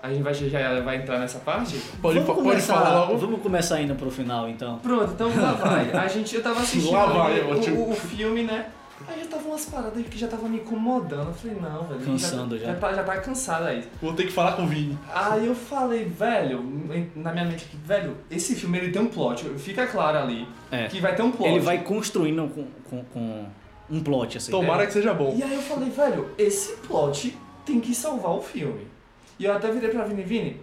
a gente vai, já vai entrar nessa parte? Pode, vamos pode começar, falar logo? Vamos começar indo pro final, então. Pronto, então lá vai. A gente, eu tava assistindo Lá vai, o, o filme, né? Aí já tava umas paradas que já tava me incomodando. Eu falei, não, velho. Cansando já. já. Já tá, já tá cansado aí. Vou ter que falar com o Vini. Aí eu falei, velho, na minha mente aqui, velho, esse filme ele tem um plot, fica claro ali É. que vai ter um plot. Ele vai construindo com, com, com um plot, assim. Tomara que seja bom. E aí eu falei, velho, esse plot tem que salvar o filme. E eu até virei pra Vini, Vini,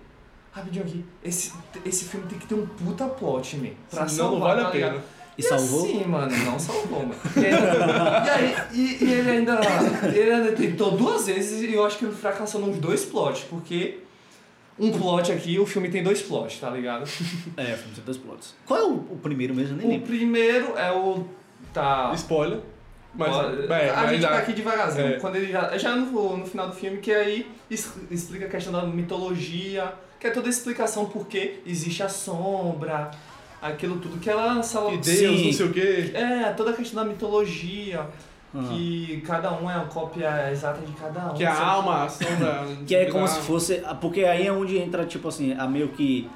rapidinho aqui, esse, esse filme tem que ter um puta plot, man. Pra Senão não salvar, vale a tá ligado? Pena. E salvou? Sim, mano, não salvou, mano. E, ainda- e aí, e, e ele ainda. Ele ainda tentou duas vezes e eu acho que ele fracassou nos dois plots, porque um plot aqui, o filme tem dois plots, tá ligado? *laughs* É, o filme tem dois plots. Qual é o, o primeiro mesmo? Eu nem O lembro. primeiro é o. Tá. Spoiler. Mas, Ó, é, a mas gente já- vai aqui devagarzinho. é. Quando ele já, já no, no final do filme, que aí explica a questão da mitologia, que é toda a explicação por que existe a sombra, aquilo tudo que ela sala. Que Deus, Sim. não sei o quê. É, toda a questão da mitologia, Ah. que cada um é uma cópia exata de cada um. Que a alma, a sombra. *laughs* Que é como se fosse. Porque aí é onde entra, tipo assim, a meio que.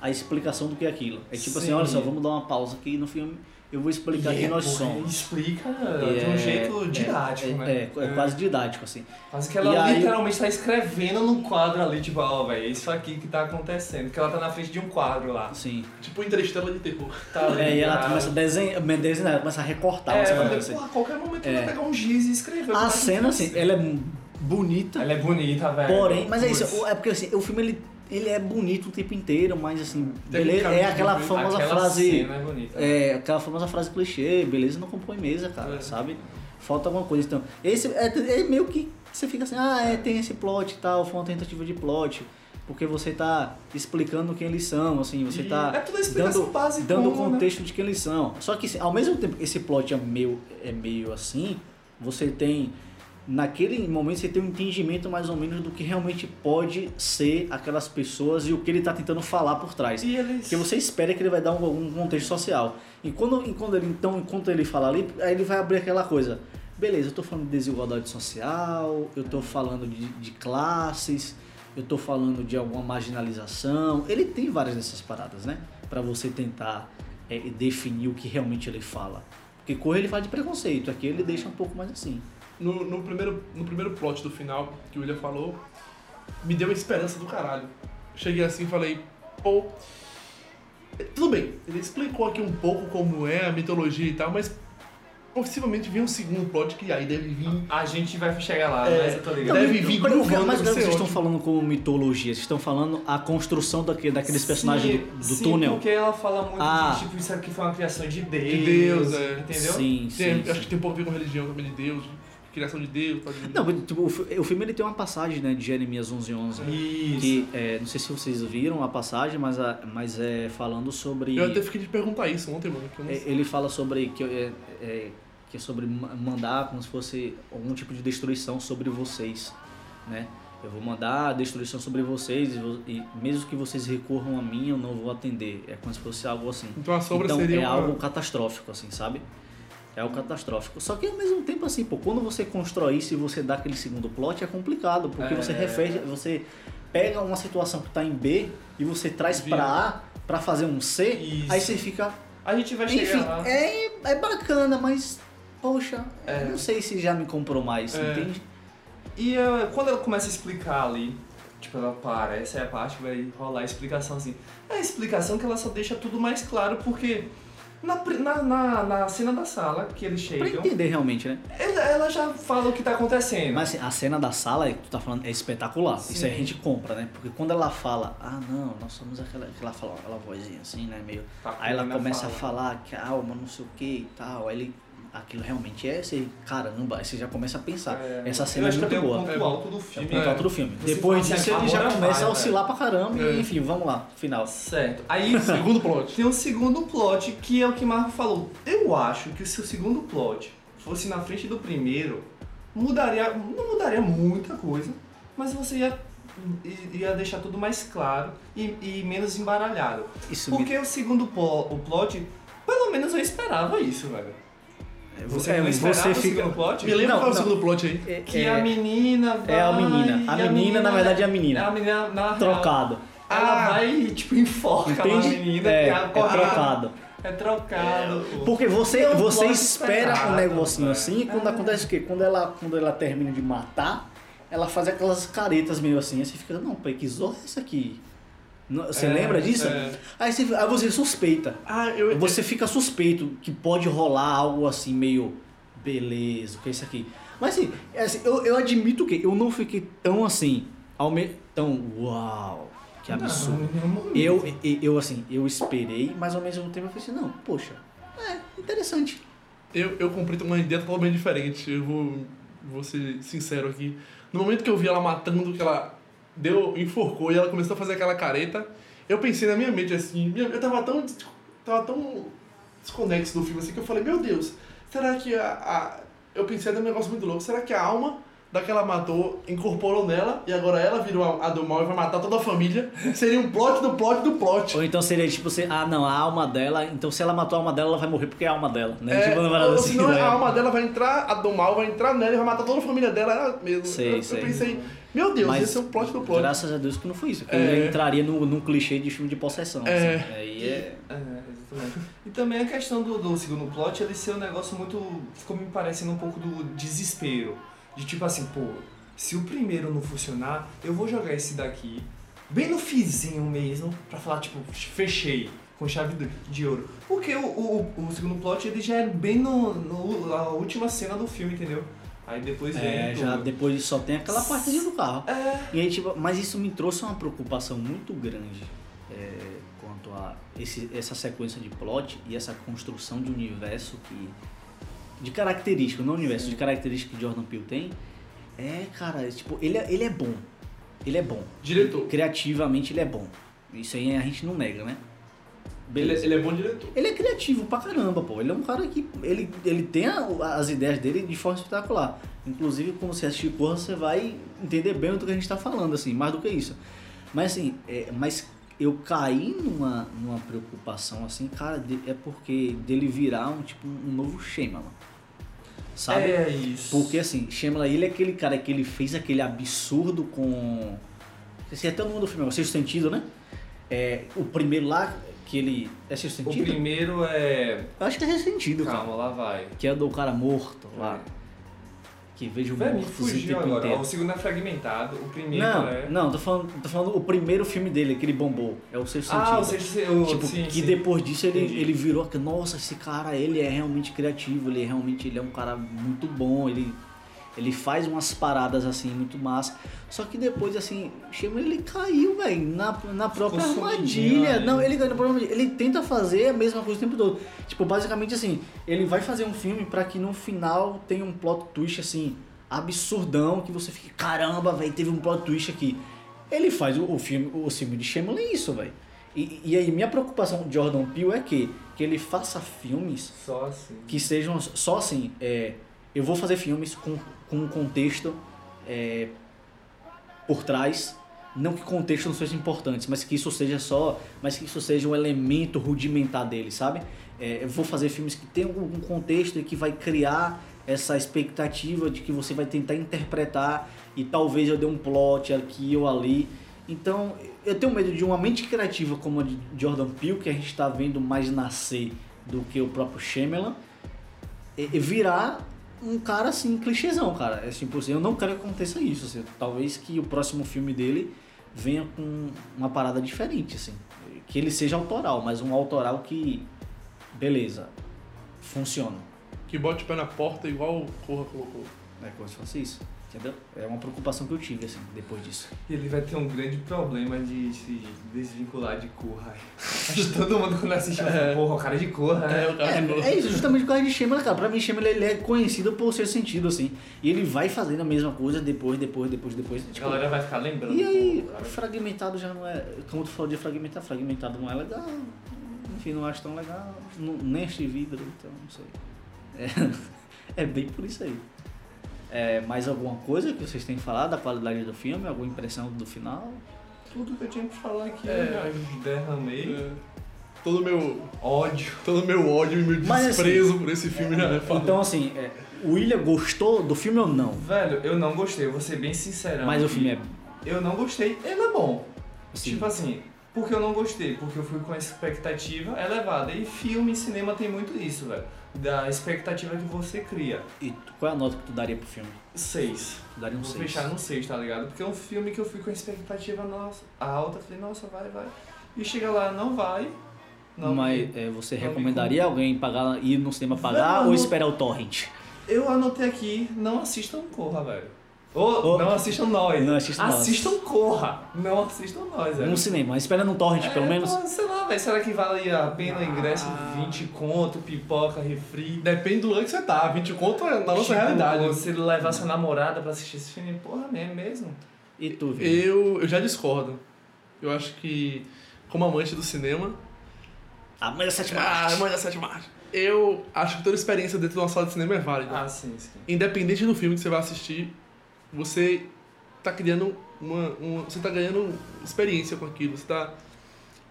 A explicação do que é aquilo. É tipo assim, Sim. olha só, vamos dar uma pausa aqui no filme. Eu vou explicar E quem é, nós porra, somos. Explica E de um é- jeito é- didático, é, né? É, é quase didático, assim. Quase que ela E aí- literalmente tá escrevendo no quadro ali, tipo, ó, velho, isso aqui que tá acontecendo. Que ela tá na frente de um quadro lá. Sim. Tipo Interestela de terror. Tá ali, É, e ela tá- começa a desenhar, desenhar, começa a recortar É, falei, assim. a qualquer momento É. ela vai pegar um giz e escrever. A cena, assim, ela é bonita, Ela é bonita, velho. porém. Mas é isso, é porque assim, o filme ele, ele é bonito o tempo inteiro, mas assim, beleza, é aquela bem- famosa Aquela frase. é bonita. É, aquela famosa frase clichê, beleza não compõe mesa, cara, É. sabe? Falta alguma coisa. Então, esse é, é meio que você fica assim, ah, é, tem esse plot e tal, foi uma tentativa de plot. Porque você tá explicando quem eles são, assim, você E tá é explicação dando, básica, dando o né? contexto de quem eles são. Só que ao mesmo tempo que esse plot é meio, é meio assim, você tem. Naquele momento você tem um entendimento mais ou menos do que realmente pode ser aquelas pessoas e o que ele tá tentando falar por trás. E eles... Porque você espera que ele vai dar um, um contexto social. E quando, e quando ele, então, enquanto ele fala ali, aí ele vai abrir aquela coisa. Beleza, eu tô falando de desigualdade social, eu tô falando de, de classes, eu tô falando de alguma marginalização. Ele tem várias dessas paradas, né? Pra você tentar é, definir o que realmente ele fala. Porque Corre ele fala de preconceito, aqui ele deixa um pouco mais assim. No, no, primeiro, no primeiro plot do final, que o William falou, me deu uma esperança do caralho. Cheguei assim e falei, pô. Tudo bem, ele explicou aqui um pouco como é a mitologia e tal, mas possivelmente vem um segundo plot que aí deve vir. A gente vai chegar lá, É, mas eu tô ligado. Deve vir Mas o que- gruvando, mas o que vocês estão falando como mitologia? Vocês estão falando a construção daquele, daqueles Sim, personagens do, do sim, túnel? porque ela fala muito Ah. de, tipo, isso aqui foi uma criação de Deus, De Deus, é. entendeu? Sim, sim. Tem- sim. acho que tem um pouco a ver com religião também de Deus, de criação de Deus. tal, de- Não, tipo, o, fi- o filme ele tem uma passagem né, de Jeremias 11:11 Isso. que é, não sei se vocês viram a passagem, mas, a- mas é falando sobre Eu até fiquei de perguntar isso ontem, mano. É, ele fala sobre que é, é, que é sobre ma- mandar como se fosse algum tipo de destruição sobre vocês, né? Eu vou mandar destruição sobre vocês e, vo- e mesmo que vocês recorram a mim, eu não vou atender. É como se fosse algo assim. Então a sombra então seria é uma- algo catastrófico, assim, sabe? É algo catastrófico. Só que ao mesmo tempo, assim, pô, quando você constrói isso e você dá aquele segundo plot, é complicado, porque É. você refere, você pega uma situação que tá em B e você traz pra A pra fazer um C, Isso. aí você fica. A gente vai chegar Enfim, lá. é, é bacana, mas. Poxa, É. não sei se já me comprou mais, É. entende? E eh, quando ela começa a explicar ali, tipo, ela para, essa é a parte que vai rolar a explicação assim. É a explicação que ela só deixa tudo mais claro, porque na, na, na, na cena da sala que eles Pra chegam, entender realmente, né? ela, ela já fala o que tá acontecendo. Mas assim, a cena da sala que tu tá falando é espetacular. Sim. Isso aí a gente compra, né? Porque quando ela fala, ah não, nós somos aquela. que ela fala aquela vozinha assim, né? Meio. Tá Aí ela começa fala. a falar que alma não sei o que e tal. Aí ele. Aquilo realmente é esse. Caramba, aí você já começa a pensar. É, Essa cena é muito boa. ponto É. alto do É o filme. ponto É. alto do filme. Você Depois fala assim, disso ele já agora começa vai, a oscilar pra caramba. É. E enfim, vamos lá, final. Certo. Aí *laughs* Segundo plot. tem um segundo plot que é o que Marco falou. Eu acho que se o segundo plot fosse na frente do primeiro, mudaria, não mudaria muita coisa, mas você ia, ia deixar tudo mais claro e, e menos embaralhado. Isso me- Porque o segundo plo- o plot, pelo menos eu esperava isso, velho. Você é, você fica. plot? Me lembra Não, qual é o segundo plot aí? É, Que é- a menina vai... é a menina. A e menina, na verdade, é a menina. É a menina na real, trocado. Ela Ah. vai e, tipo, enforca Entende? a menina É, é corre- trocado. É trocado. pô. Porque você, É um você espera um negocinho velho. assim, e quando É. acontece o quê? Quando ela, quando ela termina de matar, ela faz aquelas caretas meio assim, aí você fica, não, pai, que zorra é essa aqui? Você É, lembra disso? é. Aí, você, aí você suspeita. Ah, eu. Você fica suspeito que pode rolar algo assim, meio. Beleza, o que é isso aqui? Mas assim, é assim, eu, eu admito que eu não fiquei tão assim, ao me... tão uau. Que absurdo. Não. Eu, eu, eu, assim, eu esperei, mas ao mesmo tempo eu falei assim, não, poxa, é interessante. Eu, eu comprei uma ideia totalmente diferente. Eu vou, vou ser sincero aqui. No momento que eu vi ela matando, que ela deu, enforcou e ela começou a fazer aquela careta, eu pensei na minha mente assim, eu tava tão, tava tão desconexo do filme assim que eu falei, meu Deus, será que a. a eu pensei num negócio muito louco, será que a alma daquela matou incorporou nela e agora ela virou a, a do mal e vai matar toda a família? Seria um plot do plot do plot. Ou então seria tipo assim, ah não, a alma dela, então se ela matou a alma dela, ela vai morrer porque é a alma dela, né? É, tipo parada ou assim, senão né? a alma dela vai entrar, a do mal vai entrar nela e vai matar toda a família dela ela mesmo. Sei, eu, sei. eu pensei, meu Deus, Mas esse é o plot do plot. Graças a Deus que não foi isso, porque É. eu entraria no, num clichê de filme de possessão. É. Assim. Aí é. É, exatamente. E também a questão do, do segundo plot, ele ser um negócio muito. ficou me parecendo um pouco do desespero. De tipo assim, pô, se o primeiro não funcionar, eu vou jogar esse daqui, bem no fizinho mesmo, pra falar, tipo, fechei com chave de- ouro. Porque o, o, o segundo plot ele já é bem no, no, na última cena do filme, entendeu? Aí depois vem. É, tudo. já depois só tem aquela partezinha do carro. É. E aí, tipo, mas isso me trouxe uma preocupação muito grande é, quanto a esse, essa sequência de plot e essa construção de universo que. De característica, não universo, de característica que Jordan Peele tem. É, cara, tipo, ele é, ele é bom. Ele é bom. Diretor. Criativamente ele é bom. Isso aí a gente não nega, né? Ele, Beleza. ele é bom diretor. Ele é criativo pra caramba, pô. Ele é um cara que. Ele, ele tem a- as ideias dele de forma espetacular. Inclusive, quando você assistir Corra, você vai entender bem do que a gente tá falando, assim, mais do que isso. Mas assim, é, mas eu caí numa, numa preocupação, assim, cara, de- é porque dele virar um tipo um novo Shyamalan. Sabe? É isso. Porque assim, Shyamalan, ele é aquele cara que ele fez aquele absurdo com. Esse é até o nome do filme, é o Sexto Sentido, né? É, o primeiro lá, que ele. É Sexto O Sentido? primeiro é. Eu acho que é Sexto Sentido, cara. Calma, lá vai. Que é do cara morto lá. Que vejo Véi, me tempo agora. inteiro. O segundo é fragmentado, o primeiro Não, é. não, tô falando, tô falando o primeiro filme dele, que ele bombou. É o Sexto Ah, Sentido. o sexto o, Tipo, sim, que sim. depois disso ele, Entendi. ele virou nossa, esse cara, ele é realmente criativo, ele é realmente ele é um cara muito bom, ele, ele faz umas paradas assim, muito massa. Só que depois, assim, chama ele caiu, velho, na, na própria Ficou armadilha. né? Não, ele caiu na própria armadilha. Ele tenta fazer a mesma coisa o tempo todo. Tipo, basicamente assim, ele vai fazer um filme pra que no final tenha um plot twist assim, absurdão, que você fique, caramba, velho, teve um plot twist aqui. Ele faz o, o filme, o filme de Shyamalan é isso, velho. E, e aí minha preocupação com Jordan Peele é que, que ele faça filmes Só assim. que sejam só assim, é, eu vou fazer filmes com, com um contexto é, por trás, não que contexto não seja importante, mas que isso seja só, mas que isso seja um elemento rudimentar dele, sabe? É, eu vou fazer filmes que tenham um contexto e que vai criar essa expectativa de que você vai tentar interpretar e talvez eu dê um plot aqui ou ali. Então, eu tenho medo de uma mente criativa como a de Jordan Peele, que a gente está vendo mais nascer do que o próprio Shyamalan, virar um cara assim, clichêzão, cara. É tipo assim, eu não quero que aconteça isso. Assim. Talvez que o próximo filme dele venha com uma parada diferente, assim. Que ele seja autoral, mas um autoral que, beleza, funciona. Que bote o pé na porta igual o Corra colocou. É como se fosse isso, entendeu? É uma preocupação que eu tive, assim, depois disso. E ele vai ter um grande problema de se desvincular de Corra. Acho que todo mundo quando assiste, *laughs* É. porra, o cara de Corra. É, o cara ficou- É, é isso, justamente por causa de Shyamalan, cara. Pra mim, Shyamalan, ele é conhecido por ser sentido, assim. E ele vai fazendo a mesma coisa depois, depois, depois, depois. A Tipo, galera vai ficar lembrando. E aí, pô, cara. fragmentado já não é. Como tu falou de fragmentar, fragmentado não é legal. Enfim, não acho tão legal. Não, nem este vidro, então não sei. É, *laughs* é bem por isso aí. É, mais alguma coisa que vocês têm falado da qualidade do filme? Alguma impressão do final? Tudo que eu tinha pra falar aqui, É. eu já derramei. É, todo meu Ódio. todo meu ódio e meu Mas, desprezo por esse filme já é falado. Então, assim, é, o William gostou do filme ou não? Velho, eu não gostei, eu vou ser bem sincero. Mas o filme é. Eu não gostei, ele é bom. Assim, Tipo assim, porque eu não gostei? Porque eu fui com a expectativa elevada. E filme e cinema tem muito isso, velho. Da expectativa que você cria. e qual é a nota que tu daria pro filme? Seis. Tu daria um Vou 6. fechar no 6, tá ligado? Porque é um filme que eu fui com a expectativa nossa, alta, falei, nossa, vai, vai. E chega lá, não vai. Não, Mas é, você não me recomendaria alguém pagar, ir no cinema pagar Não, ou esperar o torrent? Eu anotei aqui, não assistam Corra, velho. Ou Ô, não assistam nós. não assistam nós. Assistam Corra. Não assistam nós, velho. No cinema, espera no torrent, pelo É, menos. pô, sei lá, velho. Será que vale a pena o ingresso? Ah. 20 conto, pipoca, refri. Depende do lugar que você tá. 20 conto é na nossa Tipo, realidade. Você levar sua namorada pra assistir esse filme, porra, é mesmo. E tu, Vini? Eu, eu já discordo. Eu acho que, como amante do cinema. A mãe da sétima Ah, arte. mãe da sétima arte. Eu acho que toda experiência dentro de uma sala de cinema é válida. Ah, sim, sim. Independente do filme que você vai assistir, você tá criando uma, uma- Você tá ganhando experiência com aquilo. Você tá.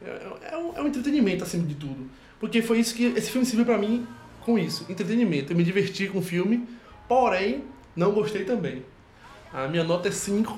É, é um, é um entretenimento acima de tudo. Porque foi isso que. Esse filme serviu pra mim com isso. Entretenimento. Eu me diverti com o filme, porém, não gostei também. A minha nota é 5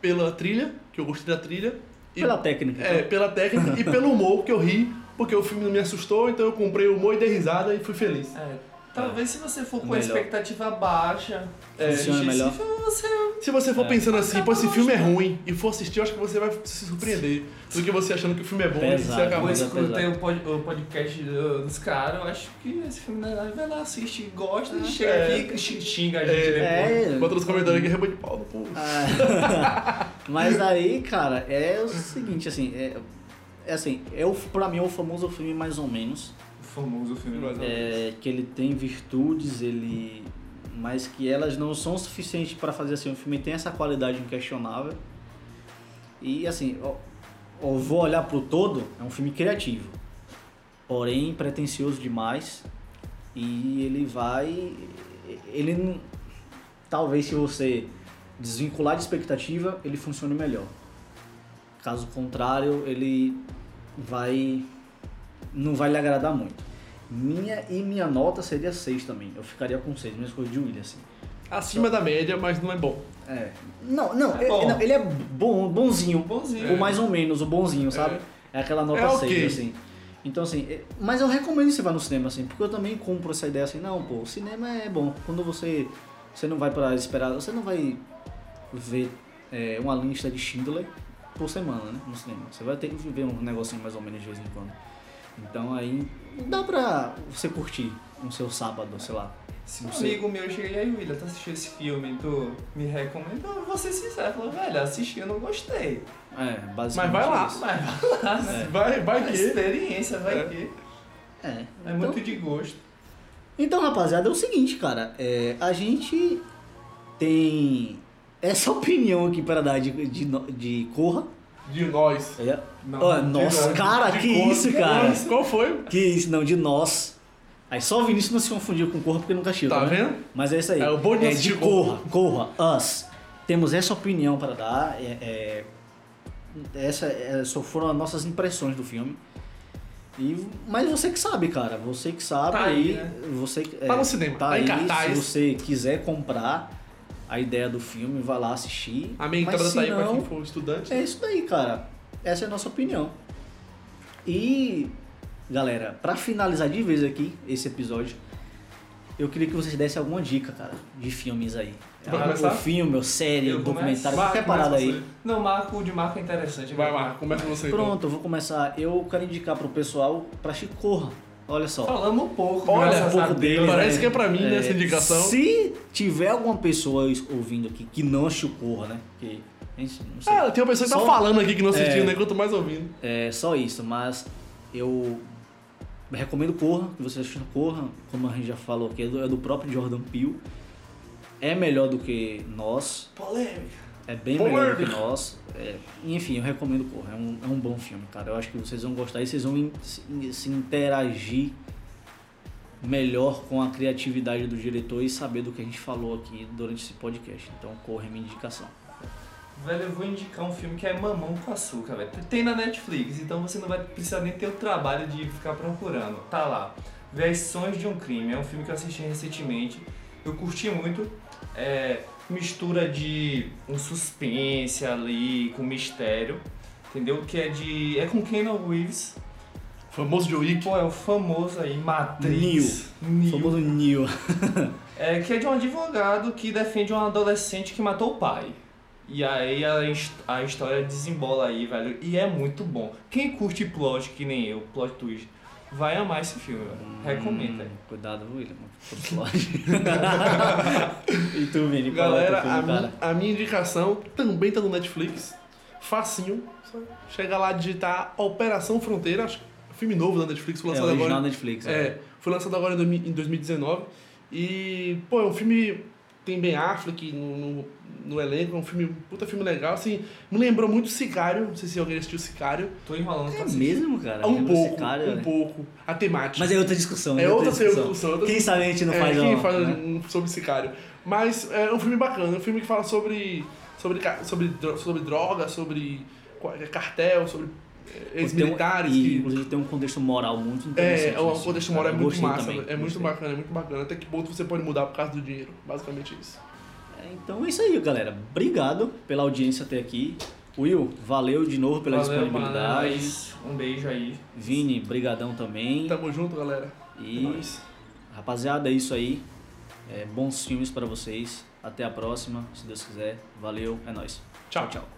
pela trilha, que eu gostei da trilha. E, Pela técnica. é, pela técnica e *laughs* pelo humor, que eu ri, porque o filme não me assustou, então eu comprei o humor e dei risada e fui feliz. É, talvez se você for com a Melhor. expectativa baixa, É, Funciona assistir melhor. esse filme, você Se você for É. pensando assim, pô, esse filme é ruim, e for assistir, eu acho que você vai se surpreender. Do que você achando que o filme é bom e Pesado, você acaba. Eu Mas é escutei pesado. o, pod- o podcast do- dos caras, eu acho que esse filme na verdade vai lá, assiste, gosta e É. chega É. aqui e xing- xinga a gente É. depois. É. Bota nos comentários aqui, reba de pau no pulso. Ah, *laughs* Mas aí, cara, é o seguinte, assim, é, é assim, é o, pra mim é o famoso filme mais ou menos, famoso filme é, que ele tem virtudes, ele mas que elas não são suficientes para fazer assim, o filme tem essa qualidade inquestionável. E assim, ó, eu vou olhar pro todo, é um filme criativo, porém pretensioso demais. E ele vai ele talvez se você desvincular de expectativa, ele funcione melhor. Caso contrário, ele vai não vai lhe agradar muito. Minha e minha nota seria 6 também. Eu ficaria com 6, mesma coisa de William assim. Acima da média, mas não é bom. É. Não, não, É ele, não, ele é bom, bonzinho. Bonzinho. O mais ou menos, o bonzinho, sabe? É, aquela nota É 6, ok. assim. Então, assim, é- mas eu recomendo você vá no cinema, assim, porque eu também compro essa ideia assim, não, pô, o cinema é bom. Quando você. Você não vai para esperar. Você não vai ver é, uma lista de Schindler por semana, né? No cinema. Você vai ter que ver um negocinho mais ou menos de vez em quando. Então aí dá pra você curtir no seu sábado, sei lá. Se um sei. amigo meu chega e aí, William, tu assistiu esse filme, tu me recomenda, eu vou ser sincero, falou, velho, assisti, eu não gostei. É, basicamente. Mas vai lá. isso. Mas vai lá, né? Vai, vai que. experiência vai É. que. É, É então- muito de gosto. Então, rapaziada, é o seguinte, cara. É, a gente tem essa *laughs* opinião aqui para dar de, de, de Corra. De nós. É. Não, nossa, nós, cara, de que cor. isso, cara. Qual foi? Que isso, não, de nós. Aí só o Vinícius não se confundiu com Corra porque nunca assistiu. Tá né? vendo? Mas é isso aí. É, o bom de é, de Corra, Corra, Us. Temos essa opinião para dar. É, é, essa, é, só foram as nossas impressões do filme. E, mas você que sabe, cara. Você que sabe. Tá aí, né? Você, Tá no cinema, Tá tá em aí. cartaz. Se você quiser comprar a ideia do filme, vai lá assistir. A minha Mas entrada se tá aí pra não, quem for estudante. é isso daí, cara. Essa é a nossa opinião. E, galera, pra finalizar de vez aqui esse episódio, eu queria que vocês dessem alguma dica, cara, de filmes aí. O filme, ou série, Eu documentário, começo? qualquer parada aí. Não, Marco, o de Marco é interessante. Vai, vai, começa você então. Pronto, eu vou começar. Eu quero indicar pro pessoal pra assistir Corra. Olha só. Falamos um pouco, Olha, um pouco dele, Parece né? que é pra mim, né, É, essa indicação. Se tiver alguma pessoa ouvindo aqui que não assistiu Corra, né? Que, a gente não sei. Ah, tem uma pessoa que tá Só- falando aqui que não assistiu, É. né? Quanto mais ouvindo. É só isso, mas eu recomendo Corra, que você assista Corra, como a gente já falou aqui, é do, é do próprio Jordan Peele. É melhor do que nós, Polêmica. É bem melhor do que nós. É, enfim, eu recomendo Corra, é um, é um bom filme, cara. Eu acho que vocês vão gostar e vocês vão in- se, se interagir melhor com a criatividade do diretor e saber do que a gente falou aqui durante esse podcast. Então, Corra é minha indicação. Velho, eu vou indicar um filme que é Mamão com Açúcar, velho. Tem na Netflix, então você não vai precisar nem ter o trabalho de ficar procurando. Tá lá. Versões de um Crime. É um filme que eu assisti recentemente. Eu curti muito. É mistura de um suspense ali com mistério. Entendeu? Que é de. É com Keanu Reeves. Famoso Joe Wick. Pô, é o famoso aí, Matrix. Neo. famoso Neo. *laughs* É, que é de um advogado que defende um adolescente que matou o pai. E aí a, a história desembola aí, velho. E é muito bom. Quem curte plot, que nem eu, plot twist, vai amar esse filme, velho. Recomendo. Hum. Cuidado, William. *laughs* E tu, Vini? qual é Galera, a, filme, mi- cara? a minha indicação também tá no Netflix. Facinho. Chega lá, digitar Operação Fronteira. Acho que é um filme novo da Netflix. Foi É lançado original agora. Netflix. É, foi lançado agora em 2000 em 2019. E, pô, é um filme. Tem Ben Affleck no, no, no elenco, é um filme, puta filme legal, assim, me lembrou muito Sicário, não sei se alguém assistiu Sicário. Tô enrolando pra É assistir. mesmo, cara? um pouco, cara, um né? pouco, a temática. Mas é outra discussão. É outra discussão. discussão, outra Quem sabe a gente não É, faz quem uma, faz né? um sobre Sicário. Mas é um filme bacana, é um filme que fala sobre, sobre, sobre, sobre droga, sobre cartel, sobre ex-militares. E, que- inclusive tem um contexto moral muito interessante. É, o nesse contexto moral é muito massa, também, é muito gostei. bacana, é muito bacana. Até que ponto você pode mudar por causa do dinheiro, basicamente isso. É, Então é isso aí, galera. Obrigado pela audiência até aqui. Will, valeu de novo pela Valeu, disponibilidade. Um beijo aí. Vini, brigadão também. Tamo junto, galera. É E nóis. rapaziada, é isso aí. É, bons filmes pra vocês. Até a próxima, se Deus quiser. Valeu, é nóis. Tchau. tchau.